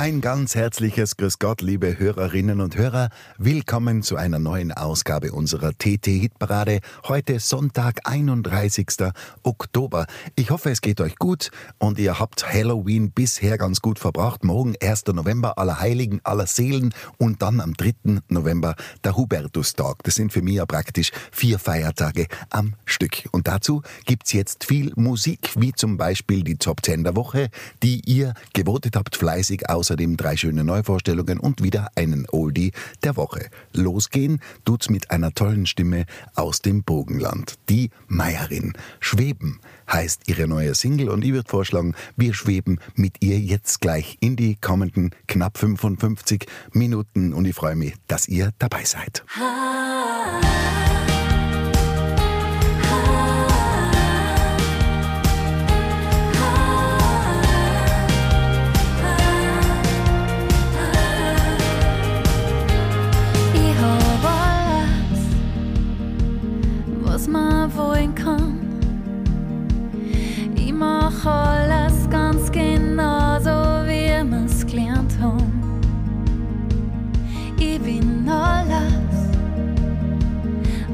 Ein ganz herzliches Grüß Gott, liebe Hörerinnen und Hörer. Willkommen zu einer neuen Ausgabe unserer TT-Hitparade. Heute Sonntag, 31. Oktober. Ich hoffe, es geht euch gut und ihr habt Halloween bisher ganz gut verbracht. Morgen, 1. November, aller Heiligen, aller Seelen und dann am 3. November der Hubertustag. Das sind für mich ja praktisch vier Feiertage am Stück. Und dazu gibt's jetzt viel Musik, wie zum Beispiel die Top 10 der Woche, die ihr gewotet habt, fleißig aus Außerdem drei schöne Neuvorstellungen und wieder einen Oldie der Woche. Losgehen tut's mit einer tollen Stimme aus dem Bogenland. Die Meierin. Schweben heißt ihre neue Single und ich würde vorschlagen, wir schweben mit ihr jetzt gleich in die kommenden knapp 55 Minuten und ich freue mich, dass ihr dabei seid. Ich was man wollen kann. Ich mach alles ganz genau so, wie wir's gelernt haben. Ich bin alles,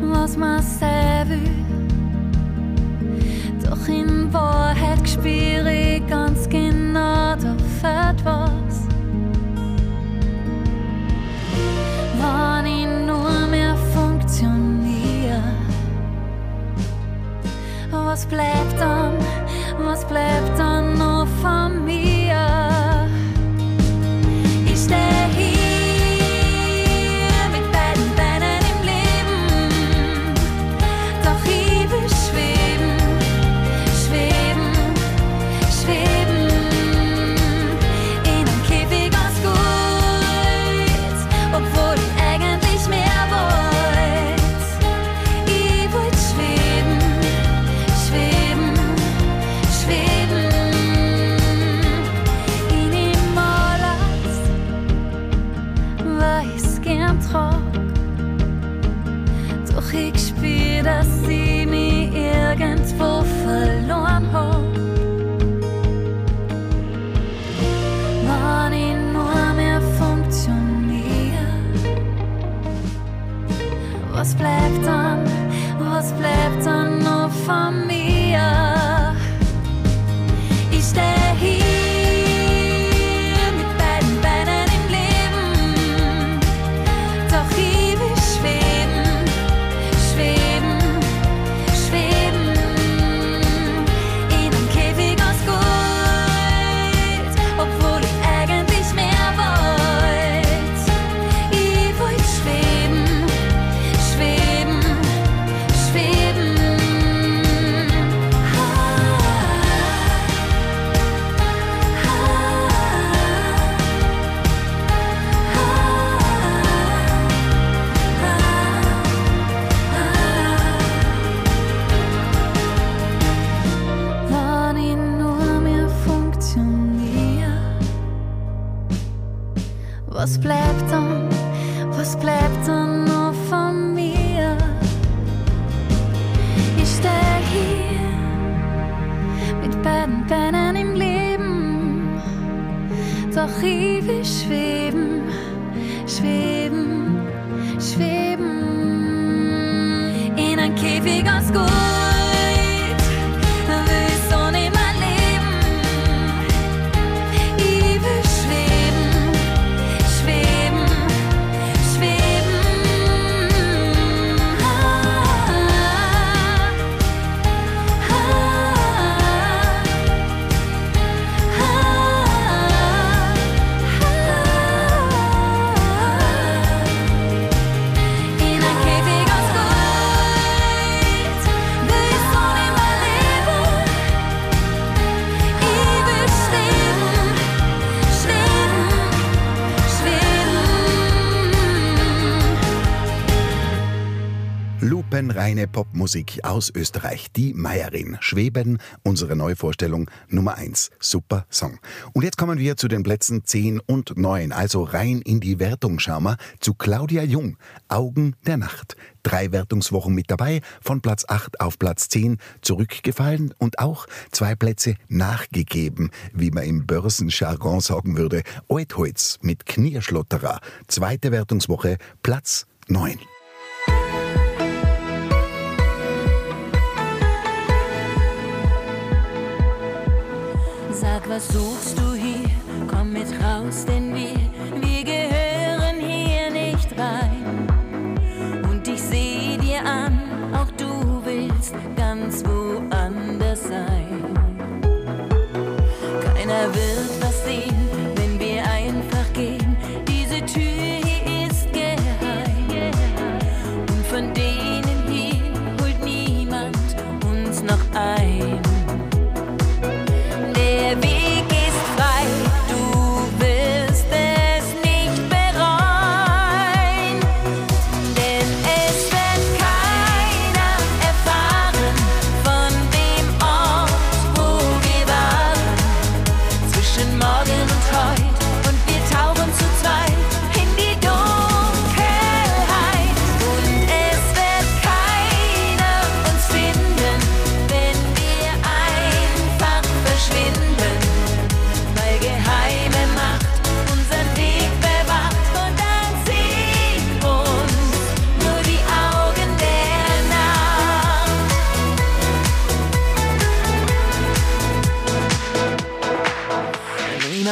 was man sein Was bleibt dann, was bleibt Popmusik aus Österreich, die Meierin Schweben, unsere Neuvorstellung Nummer 1. Super Song. Und jetzt kommen wir zu den Plätzen 10 und 9, also rein in die Wertung, Schaumer, zu Claudia Jung, Augen der Nacht. Drei Wertungswochen mit dabei, von Platz 8 auf Platz 10 zurückgefallen und auch zwei Plätze nachgegeben, wie man im Börsenjargon sagen würde. Oetholz mit Knierschlotterer, zweite Wertungswoche, Platz 9. was suchst du hier? Komm mit raus, denn wir, wir gehören hier nicht rein. Und ich seh dir an, auch du willst ganz woanders sein.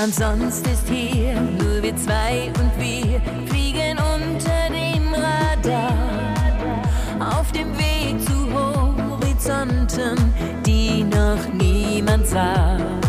Niemand sonst ist hier, nur wir zwei und wir fliegen unter dem Radar. Auf dem Weg zu Horizonten, die noch niemand sah.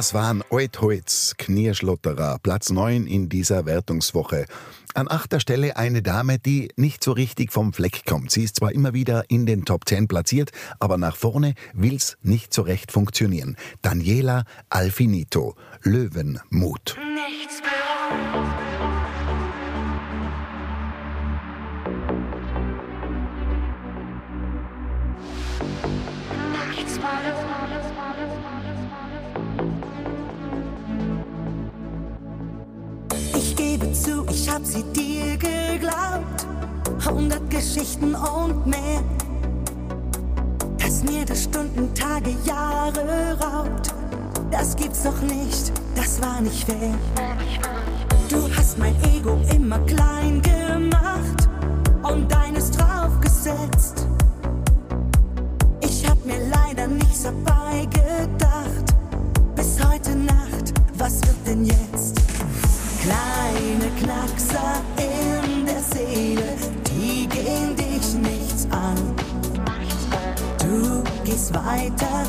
Das waren Eutholz, Knierschlotterer, Platz 9 in dieser Wertungswoche. An achter Stelle eine Dame, die nicht so richtig vom Fleck kommt. Sie ist zwar immer wieder in den Top 10 platziert, aber nach vorne will's nicht so recht funktionieren. Daniela Alfinito, Löwenmut. Nichts mehr. Ich gebe zu, ich hab sie dir geglaubt. Hundert Geschichten und mehr. Dass mir das Stunden, Tage, Jahre raubt. Das gibt's doch nicht, das war nicht fair. Du hast mein Ego immer klein gemacht und deines draufgesetzt. Ich hab mir leider nichts dabei gedacht. Bis heute Nacht, was wird denn jetzt? Kleine Knackser in der Seele, die gehen dich nichts an. Du gehst weiter.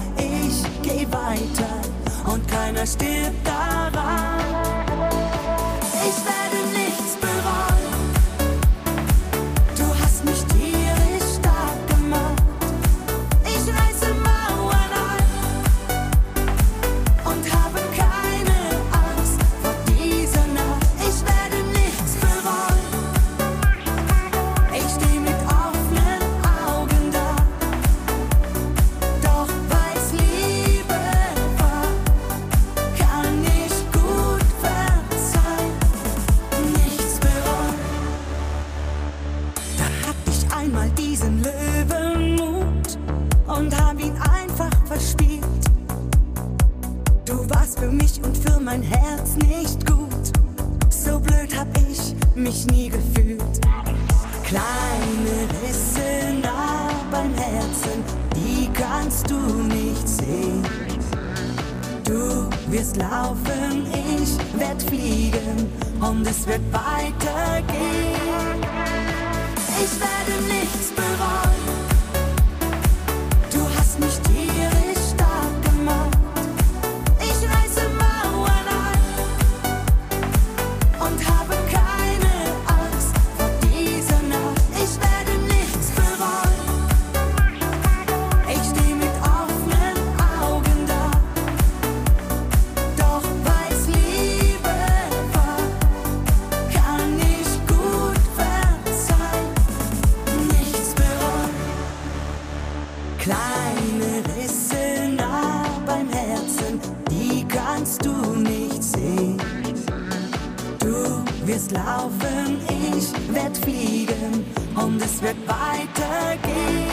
Wirst laufen, ich werd fliegen und es wird weitergehen.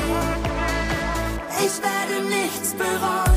Ich werde nichts bereuen.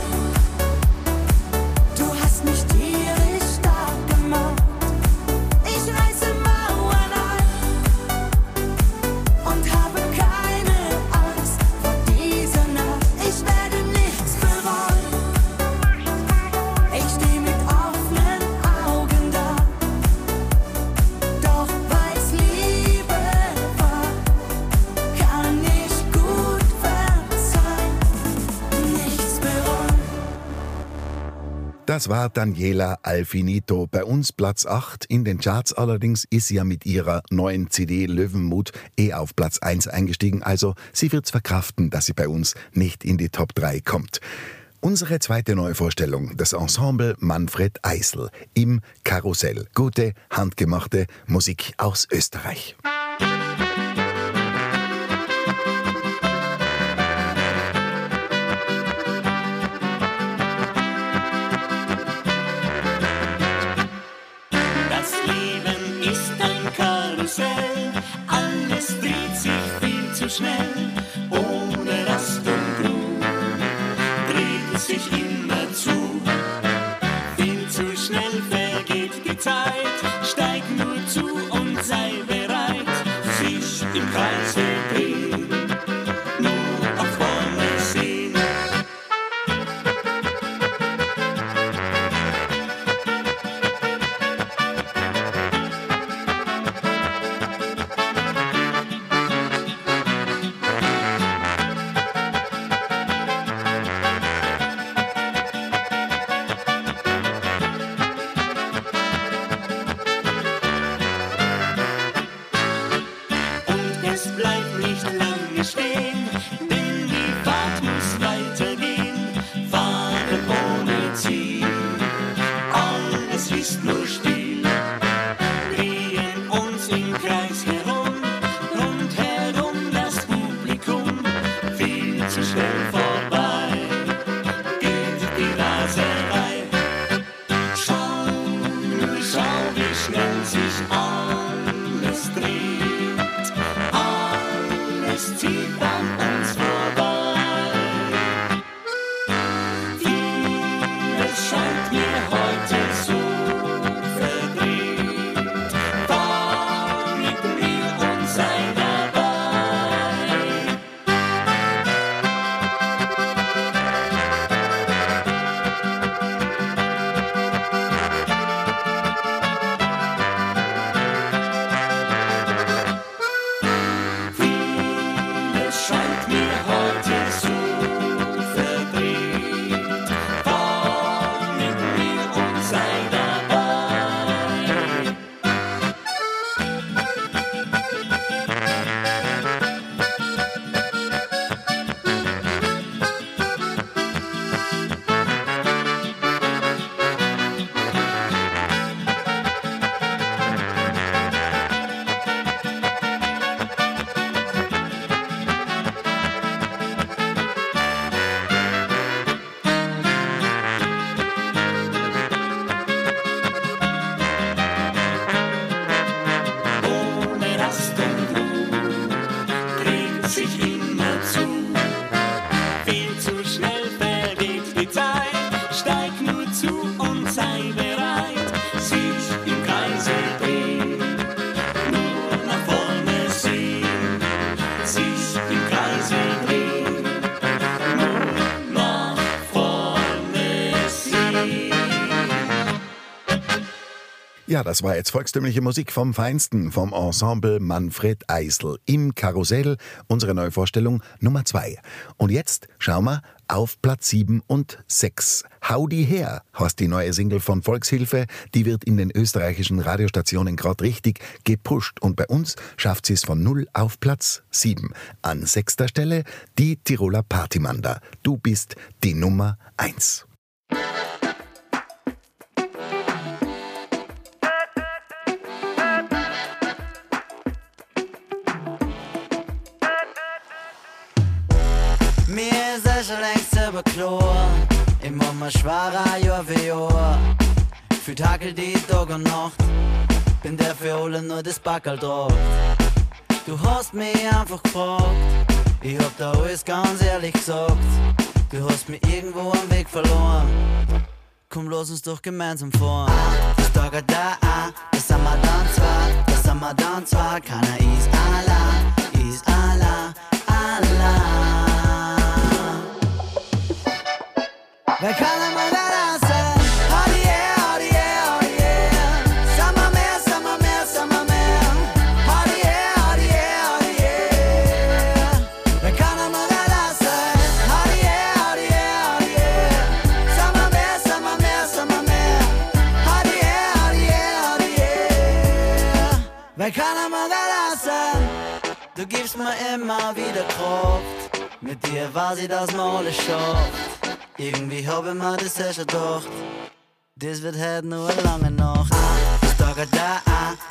Das war Daniela Alfinito. Bei uns Platz 8 in den Charts. Allerdings ist sie ja mit ihrer neuen CD Löwenmut eh auf Platz 1 eingestiegen. Also sie wird's verkraften, dass sie bei uns nicht in die Top 3 kommt. Unsere zweite Neuvorstellung, das Ensemble Manfred Eisel im Karussell. Gute, handgemachte Musik aus Österreich. to Das war jetzt volkstümliche Musik vom Feinsten, vom Ensemble Manfred Eisel im Karussell, unsere Neuvorstellung Nummer 2. Und jetzt schauen wir auf Platz 7 und 6. Howdy her heißt die neue Single von Volkshilfe. Die wird in den österreichischen Radiostationen gerade richtig gepusht. Und bei uns schafft sie es von 0 auf Platz 7. An sechster Stelle die Tiroler Partymanda. Du bist die Nummer 1. Längst überklar, immer mal schwerer Jahr für Jahr. Für Tagel die Tag und Nacht. Bin der für alle nur das Backel drauf. Du hast mich einfach gefragt. Ich hab da alles ganz ehrlich gesagt. Du hast mir irgendwo am Weg verloren. Komm, lass uns doch gemeinsam fahren. Das Tag da, das sind wir dann zwar, das sind wir dann zwar. Keiner ist allein, ist allein, allein. Wer kann einmal sein? Oh yeah, oh yeah, oh yeah. Summer mehr, summer mehr, summer mehr. Oh yeah, oh yeah, oh yeah. Wer kann einmal sein? Oh yeah, oh yeah, oh yeah. Summer mehr, summer mehr, summer mehr. Oh yeah, oh yeah, oh yeah. Wer kann einmal da sein? Du gibst mir immer wieder Kraft. Mit dir ich, dass man alles schafft. Irgendwie hab ich mir das schon gedacht. Das wird heute nur eine lange Nacht. Das Tag da,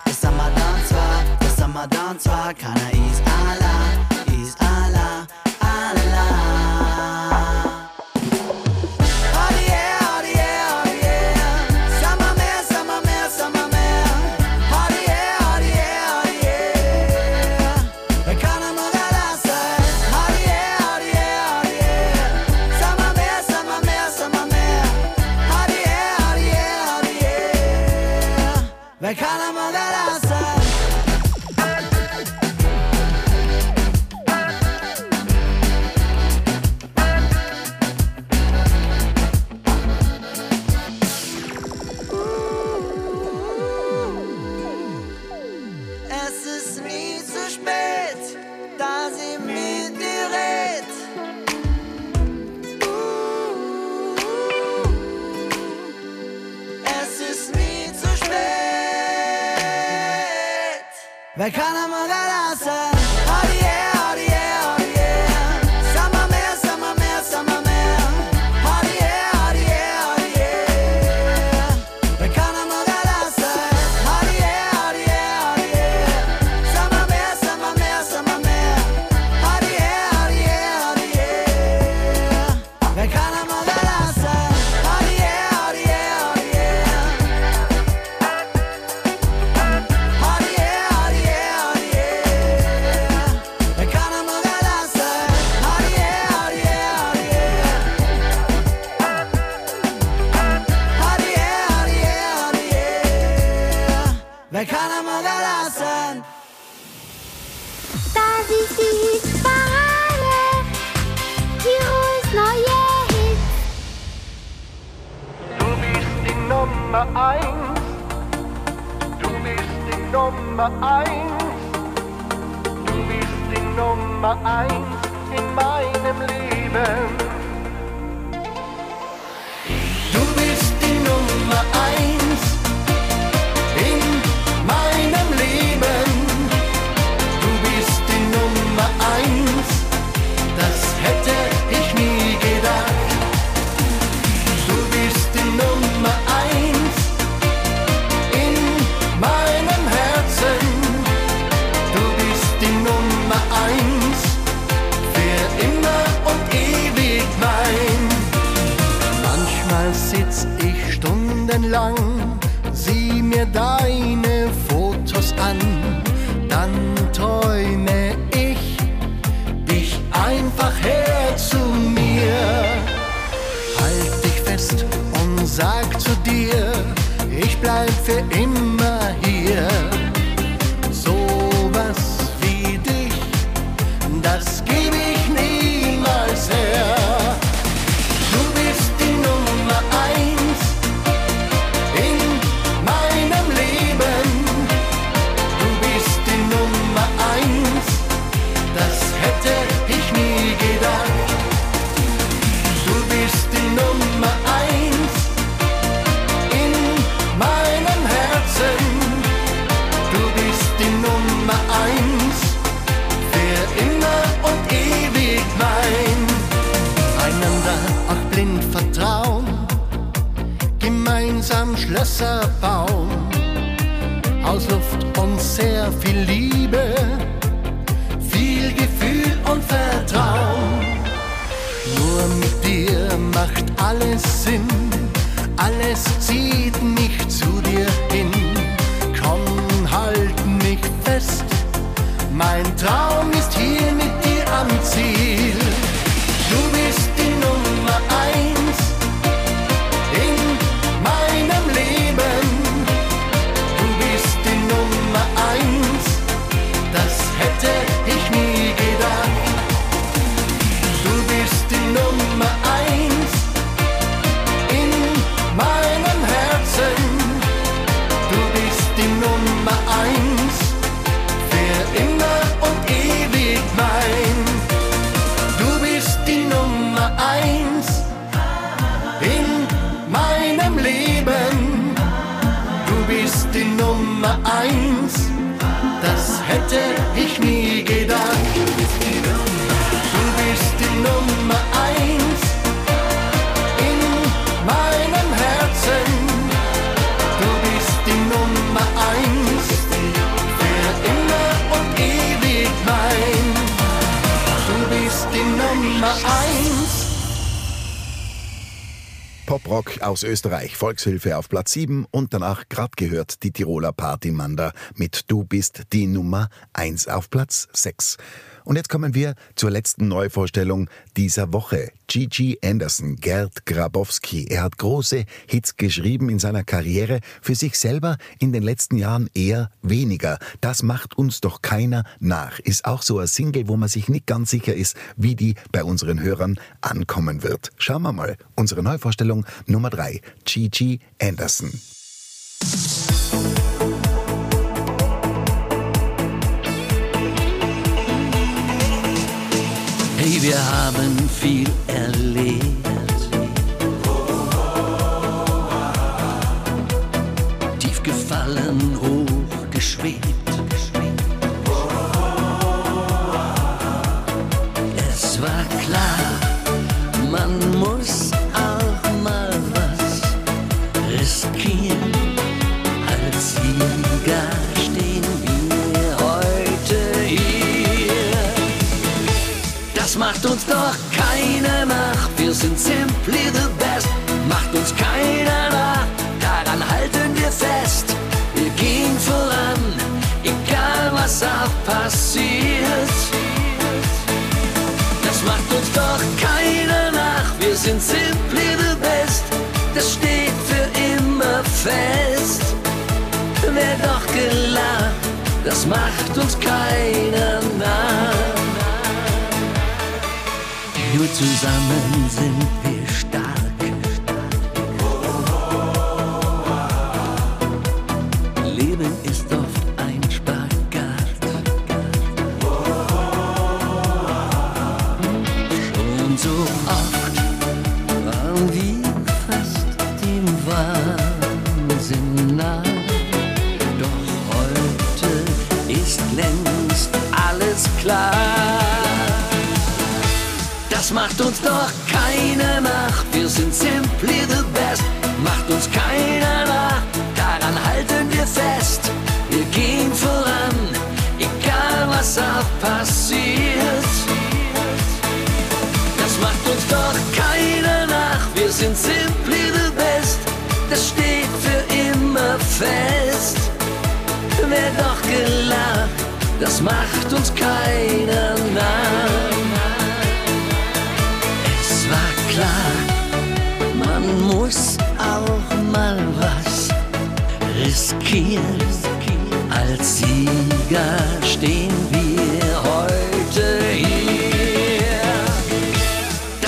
das sind wir dann zwar, das sind wir dann zwar. Keiner ist allein, ist allein, Wer kann sag zu dir, ich bleib für immer aus Österreich, Volkshilfe auf Platz 7 und danach grad gehört die Tiroler Partymanda mit Du bist die Nummer 1 auf Platz 6. Und jetzt kommen wir zur letzten Neuvorstellung dieser Woche. Gigi Anderson, Gerd Grabowski. Er hat große Hits geschrieben in seiner Karriere, für sich selber in den letzten Jahren eher weniger. Das macht uns doch keiner nach. Ist auch so ein Single, wo man sich nicht ganz sicher ist, wie die bei unseren Hörern ankommen wird. Schauen wir mal. Unsere Neuvorstellung Nummer 3. Gigi Anderson. Wir haben viel erlebt. Sind simply the best. Das steht für immer fest. Wer doch gelacht, das macht uns keiner nach. Es war klar, man muss auch mal was riskieren. Als Sieger stehen wir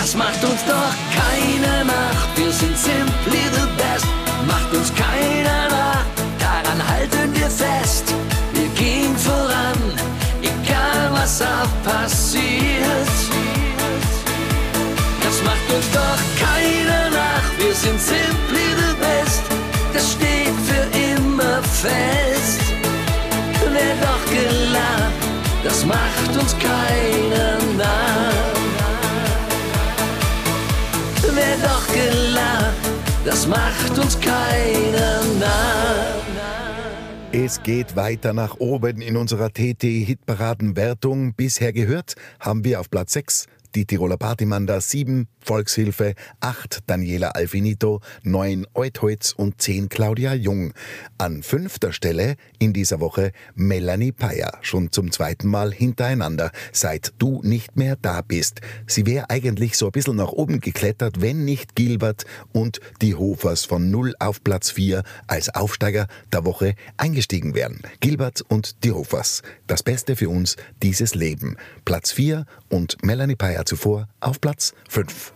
Das macht uns doch keiner nach. Wir sind simply the best. Macht uns keiner nach. Daran halten wir fest. Wir gehen voran, egal was auch passiert. Das macht uns doch keiner nach. Wir sind simply the best. Das steht für immer fest. Das macht uns keiner nach. Es geht weiter nach oben in unserer TT-Hitparadenwertung. Bisher gehört haben wir auf Platz 6 die Tiroler Partymanda, 7 Volkshilfe, 8 Daniela Alfinito, 9 Eutholz und 10 Claudia Jung. An fünfter Stelle in dieser Woche Melanie Payer, schon zum zweiten Mal hintereinander, seit du nicht mehr da bist. Sie wäre eigentlich so ein bisschen nach oben geklettert, wenn nicht Gilbert und die Hofers von 0 auf Platz 4 als Aufsteiger der Woche eingestiegen wären. Gilbert und die Hofers. Das Beste für uns, dieses Leben. Platz 4 und Melanie Payer Jahr zuvor auf Platz 5.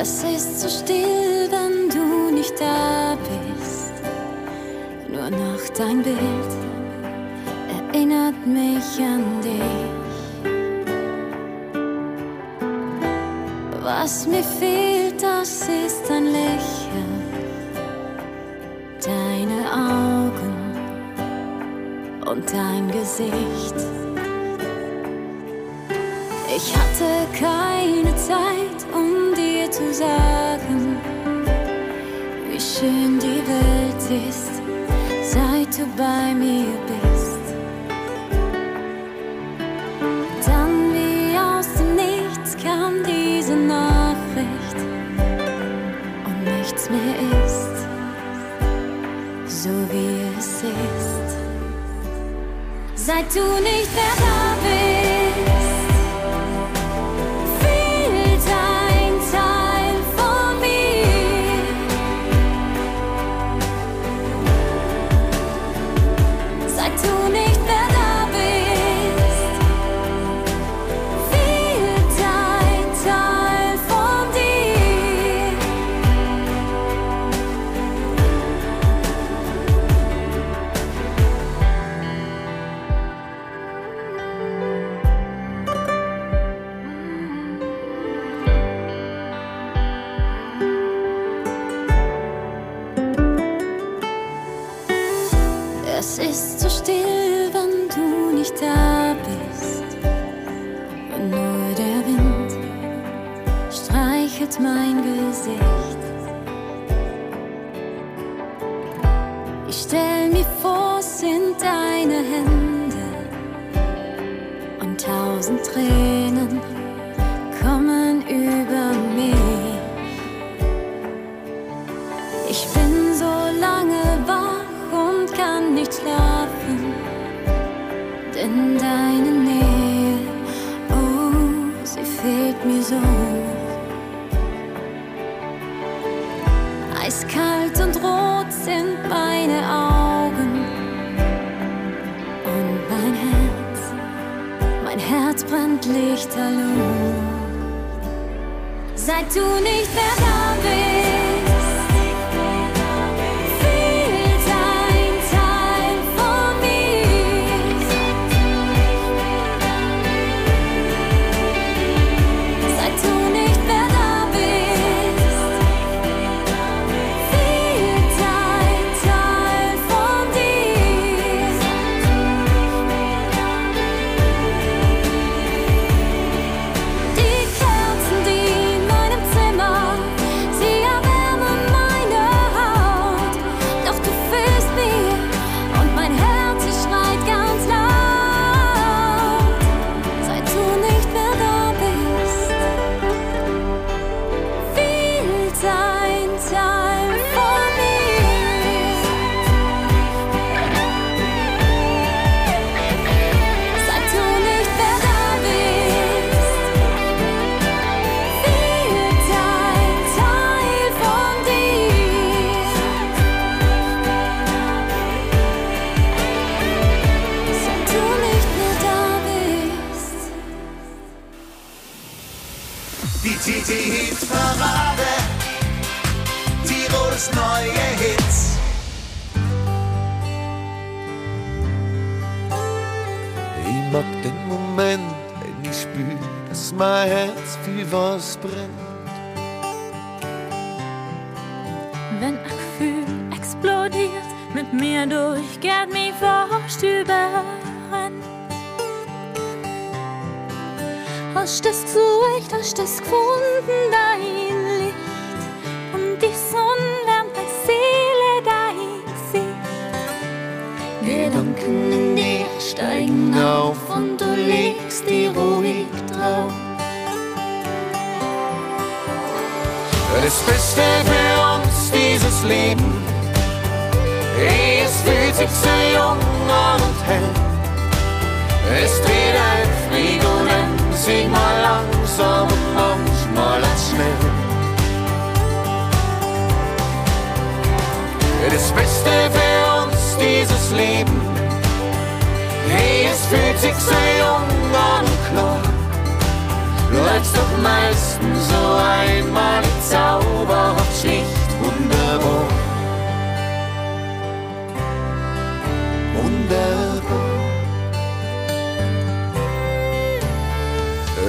Es ist so still, wenn du nicht da bist. Nur noch dein Bild erinnert mich an dich. Was mir fehlt, das ist ein Lächeln, deine Augen und dein Gesicht. Ich hatte keine Zeit, um dir zu sagen, wie schön die Welt ist, seit du bei mir. Sei nicht mehr. still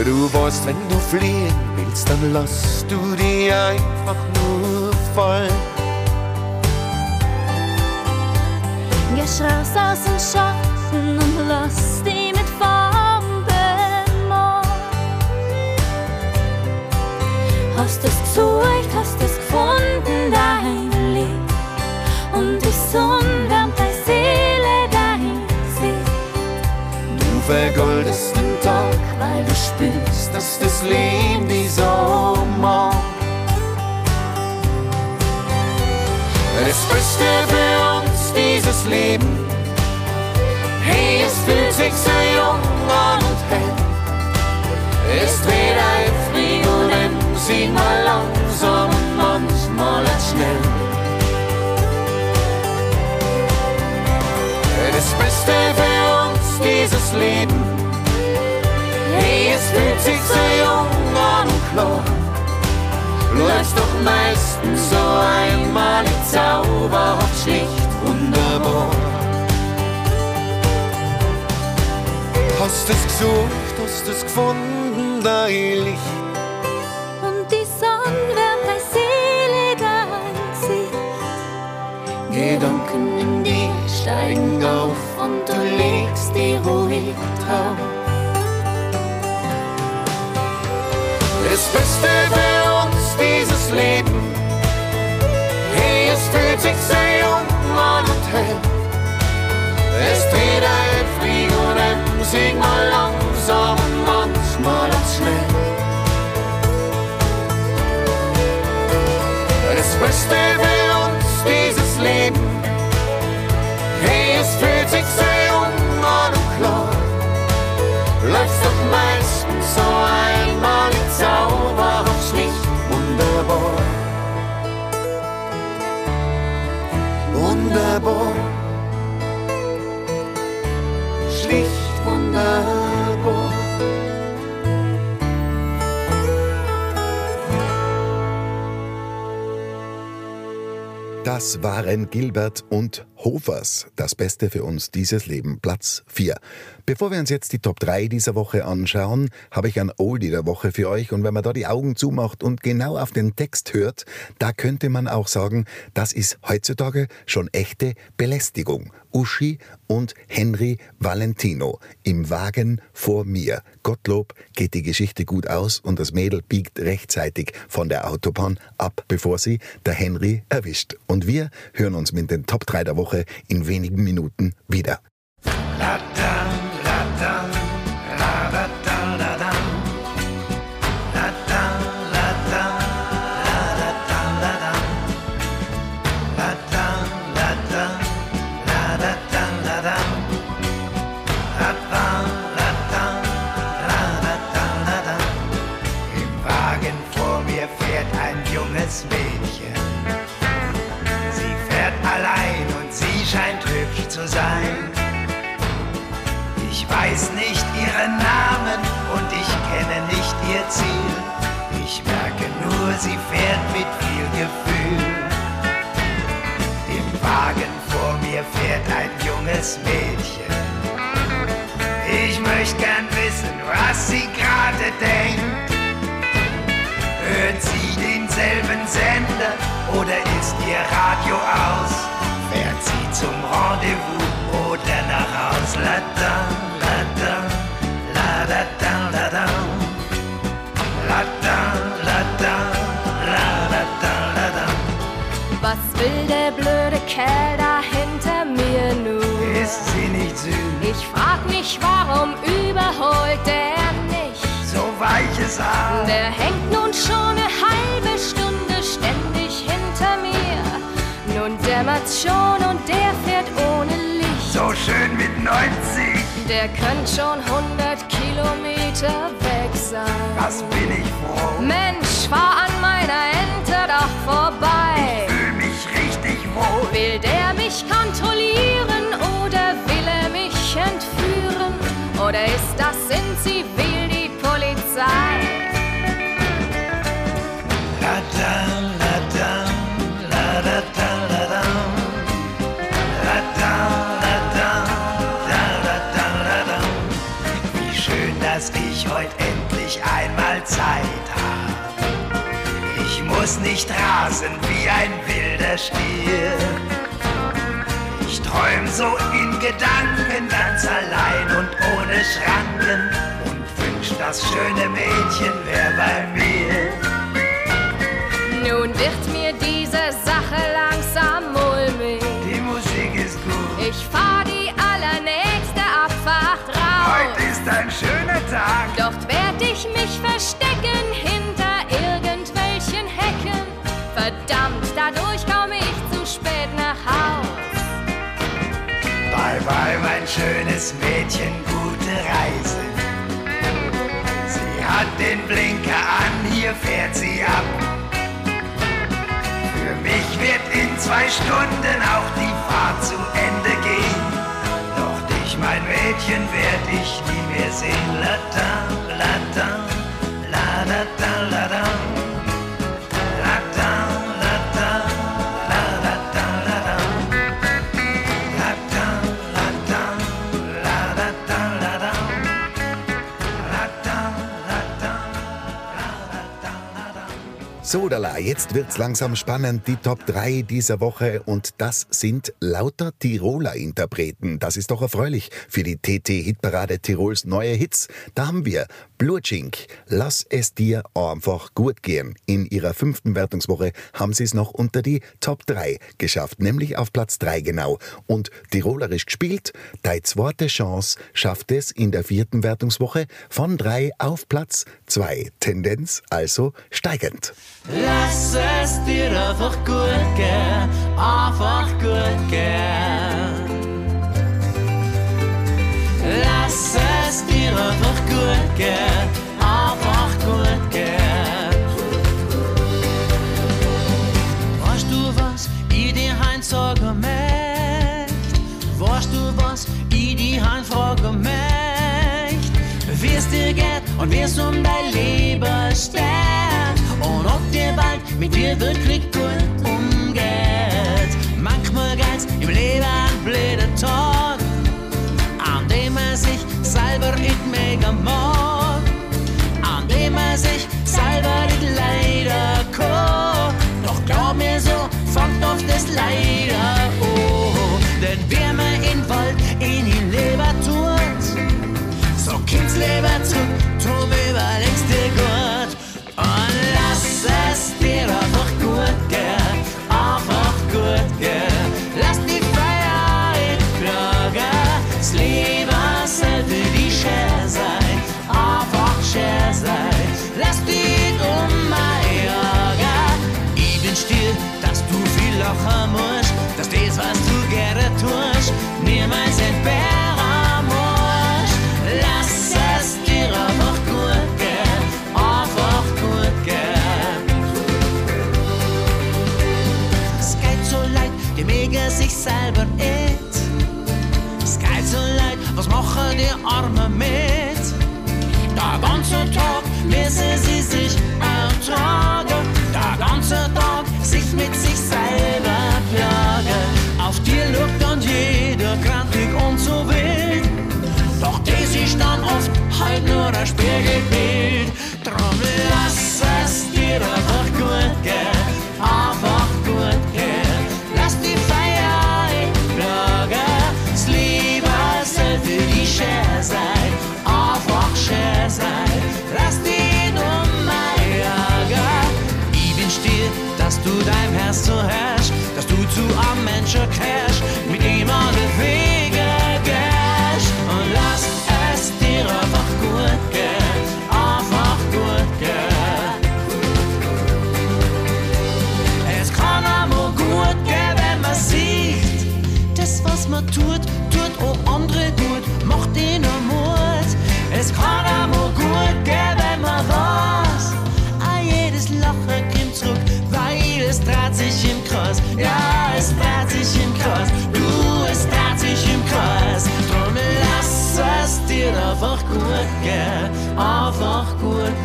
Du weißt, wenn du fliehen willst, dann lass du die einfach nur fallen. Geh raus aus dem Schatten und lass die mit Farben bemalen. Hast es gesucht, hast es gefunden, dein Lied. Und die Sonne wärmt deine Seele, dein Gesicht. Du vergoldest spürst, dass das Leben die so mag. Das Beste für uns, dieses Leben. Hey, es fühlt sich so jung an und hell. Es dreht ein Fliegen und dann sieht mal langsam und manchmal schnell. Das Beste für uns, dieses Leben. Hey, es fühlt sich so jung an und klar. Läuft doch meistens so einmal zauberhaft schlicht wunderbar. Hast es gesucht, hast es gefunden, dein Licht. Und die Sonne wärmt dein Gesicht. Gedanken in dir steigen auf und du legst die ruhig drauf. Das Beste für uns, dieses Leben. Hey, es fühlt sich sehr jung an und hell. Es dreht ein Fliegen und ein Sing mal langsam und manchmal als schnell. Das Beste für uns, dieses Leben. Hey, es fühlt sich sehr jung an und klar. Läuft's doch meistens so einmal in zauberhaft schlicht wunderbar. Wunderbar. Das waren Gilbert und Hofers. Das Beste für uns dieses Leben, Platz 4. Bevor wir uns jetzt die Top 3 dieser Woche anschauen, habe ich ein Oldie der Woche für euch. Und wenn man da die Augen zumacht und genau auf den Text hört, da könnte man auch sagen, das ist heutzutage schon echte Belästigung. Uschi und Henry Valentino im Wagen vor mir. Gottlob geht die Geschichte gut aus und das Mädel biegt rechtzeitig von der Autobahn ab, bevor sie der Henry erwischt. Und wir hören uns mit den Top 3 der Woche in wenigen Minuten wieder. Im sie fährt mit viel Gefühl. Im Wagen vor mir fährt ein junges Mädchen. Ich möchte gern wissen, was sie gerade denkt. Hört sie denselben Sender oder ist ihr Radio aus? Fährt sie zum Rendezvous oder nach Haus? La da, la da, la da da. Da hinter mir nun? Ist sie nicht süß? Ich frag mich, warum überholt der nicht? So weiches Haar. Der hängt nun schon eine halbe Stunde ständig hinter mir. Nun dämmert's schon und der fährt ohne Licht. So schön mit 90. Der könnte schon 100 Kilometer weg sein. Was bin ich froh. Mensch, fahr an meiner Ente doch vorbei. Will der mich kontrollieren oder will er mich entführen? Oder ist das in Zivil die Polizei? Muss nicht rasen wie ein wilder Stier. Ich träum so in Gedanken ganz allein und ohne Schranken und wünsch, das schöne Mädchen wär bei mir. Nun wird mir diese Sache langsam mulmig. Die Musik ist gut. Ich fahr die allernächste Abfahrt raus. Heute ist ein schöner Tag. Dort werd ich mich verstecken Verdammt, dadurch komm ich zu spät nach Haus. Bye bye, mein schönes Mädchen, gute Reise. Sie hat den Blinker an, hier fährt sie ab. Für mich wird in zwei Stunden auch die Fahrt zu Ende gehen. Doch dich, mein Mädchen, werd ich nie mehr sehen. La da, la da, la da da, la da. So, Dala, jetzt wird's langsam spannend. Die Top 3 dieser Woche und das sind lauter Tiroler Interpreten. Das ist doch erfreulich für die TT-Hitparade Tirols neue Hits. Da haben wir Blutschink, Lass es dir einfach gut gehen. In ihrer fünften Wertungswoche haben sie es noch unter die Top 3 geschafft, nämlich auf Platz 3 genau. Und tirolerisch gespielt, Deine zweite Chance schafft es in der vierten Wertungswoche von 3 auf Platz 2. Tendenz also steigend. Lass es dir einfach gut gehen, einfach gut gehen. Lass es dir einfach gut gehen, einfach gut gehen. Weißt du was, ich dir heim sagen möcht? Weißt du was, ich dir heim fragen möcht? Wie es dir geht und wie es um dein Leben steht und ob dir bald mit dir wirklich gut umgeht. Manchmal geht's im Leben ein blöder Tag, an dem man sich selber nicht mega mag, an dem man sich selber nicht leider kann. Doch glaub mir so, fängt oft das leider an. Denn wer man in Wald in die Leber tut, so kommt's lieber zurück, drum. Und lass die mega sich selber it. Es geht so leid, was machen die Armen mit? Der ganze Tag müssen sie sich ertragen. Der ganze Tag sich mit sich selber plagen. Auf dir lugt dann jeder krantig und so wild. Doch das ist dann oft halt nur ein Spiegelbild. Drum lass es dir einfach gut gehen,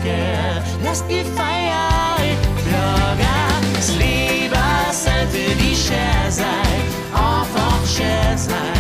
gut gehen. Lass die Feier plagen, das Leben sollte die Schär sein, einfach Schär sein.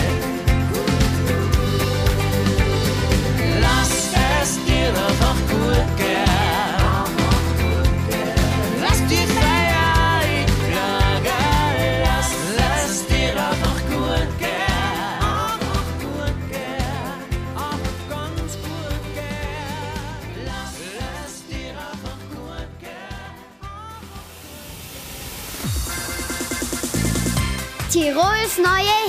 スの家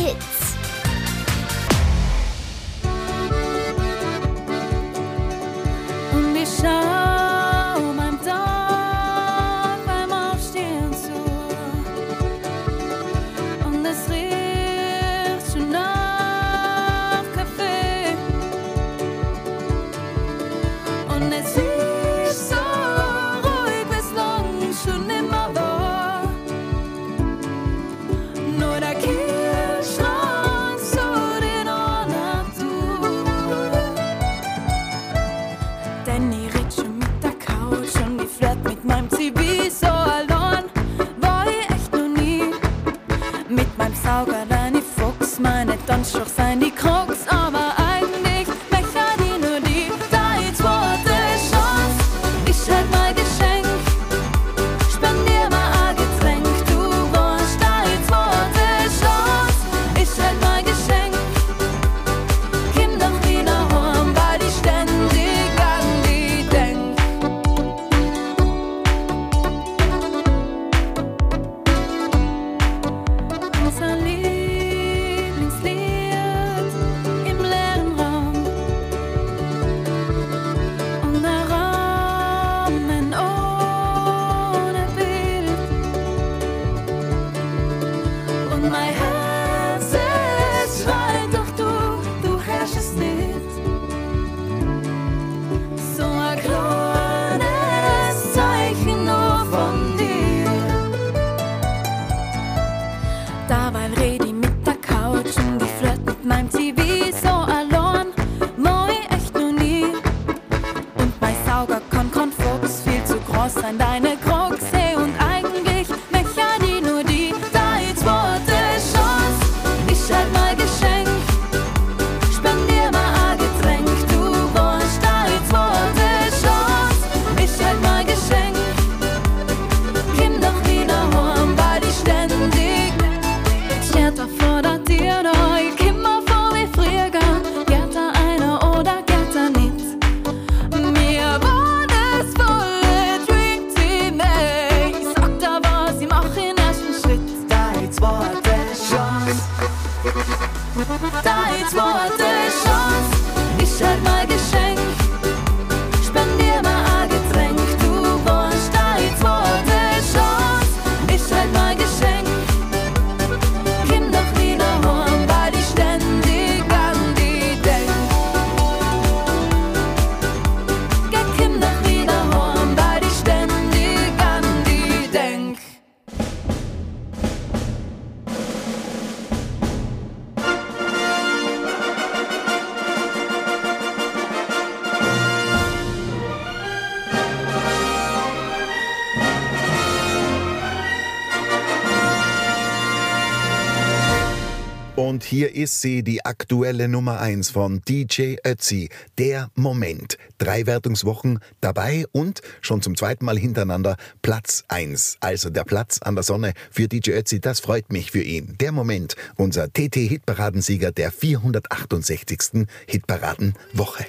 Und hier ist sie, die aktuelle Nummer 1 von DJ Ötzi. Der Moment. Drei Wertungswochen dabei und schon zum zweiten Mal hintereinander Platz 1. Also der Platz an der Sonne für DJ Ötzi, das freut mich für ihn. Der Moment, unser TT-Hitparadensieger der 468. Hitparadenwoche.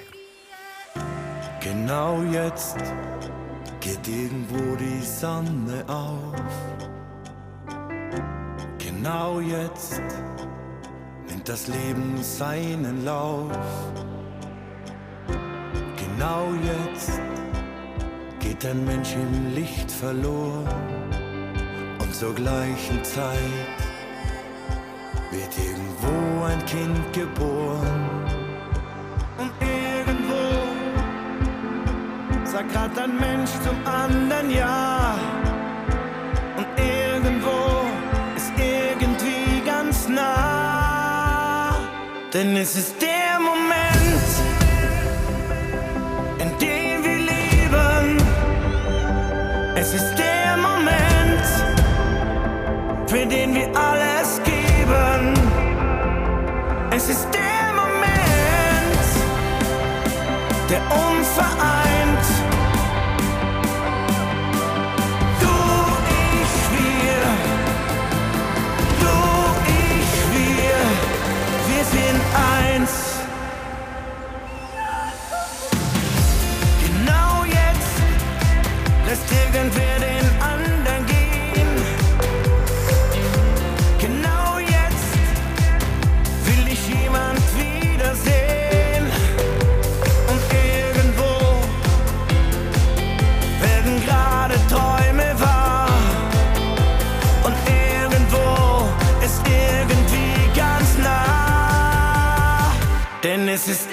Genau jetzt geht irgendwo die Sonne auf. Genau jetzt nimmt das Leben seinen Lauf. Genau jetzt geht ein Mensch im Licht verloren und zur gleichen Zeit wird irgendwo ein Kind geboren. Und irgendwo sagt grad ein Mensch zum anderen Ja. Und irgendwo ist irgendwie ganz nah. Denn es ist der Moment, in dem wir leben. Es ist der Moment, für den wir alles geben. Es ist der Moment, der uns vereint. in eins. Genau jetzt lässt irgendwer den Denn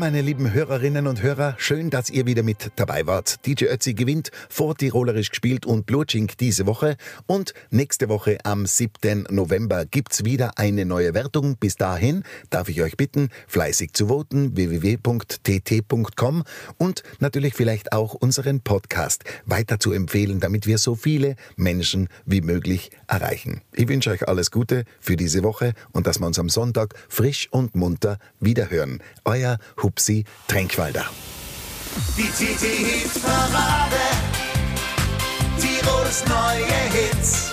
meine lieben Hörerinnen und Hörer, schön, dass ihr wieder mit dabei wart. DJ Ötzi gewinnt vor Tirolerisch gespielt und Blutschink diese Woche. Und nächste Woche am 7. November gibt's wieder eine neue Wertung. Bis dahin darf ich euch bitten, fleißig zu voten, www.tt.com und natürlich vielleicht auch unseren Podcast weiter zu empfehlen, damit wir so viele Menschen wie möglich erreichen. Ich wünsche euch alles Gute für diese Woche und dass wir uns am Sonntag frisch und munter wiederhören. Euer Hupsi Tränkwalder. Die TT Hit Parade. Tirols neue Hits.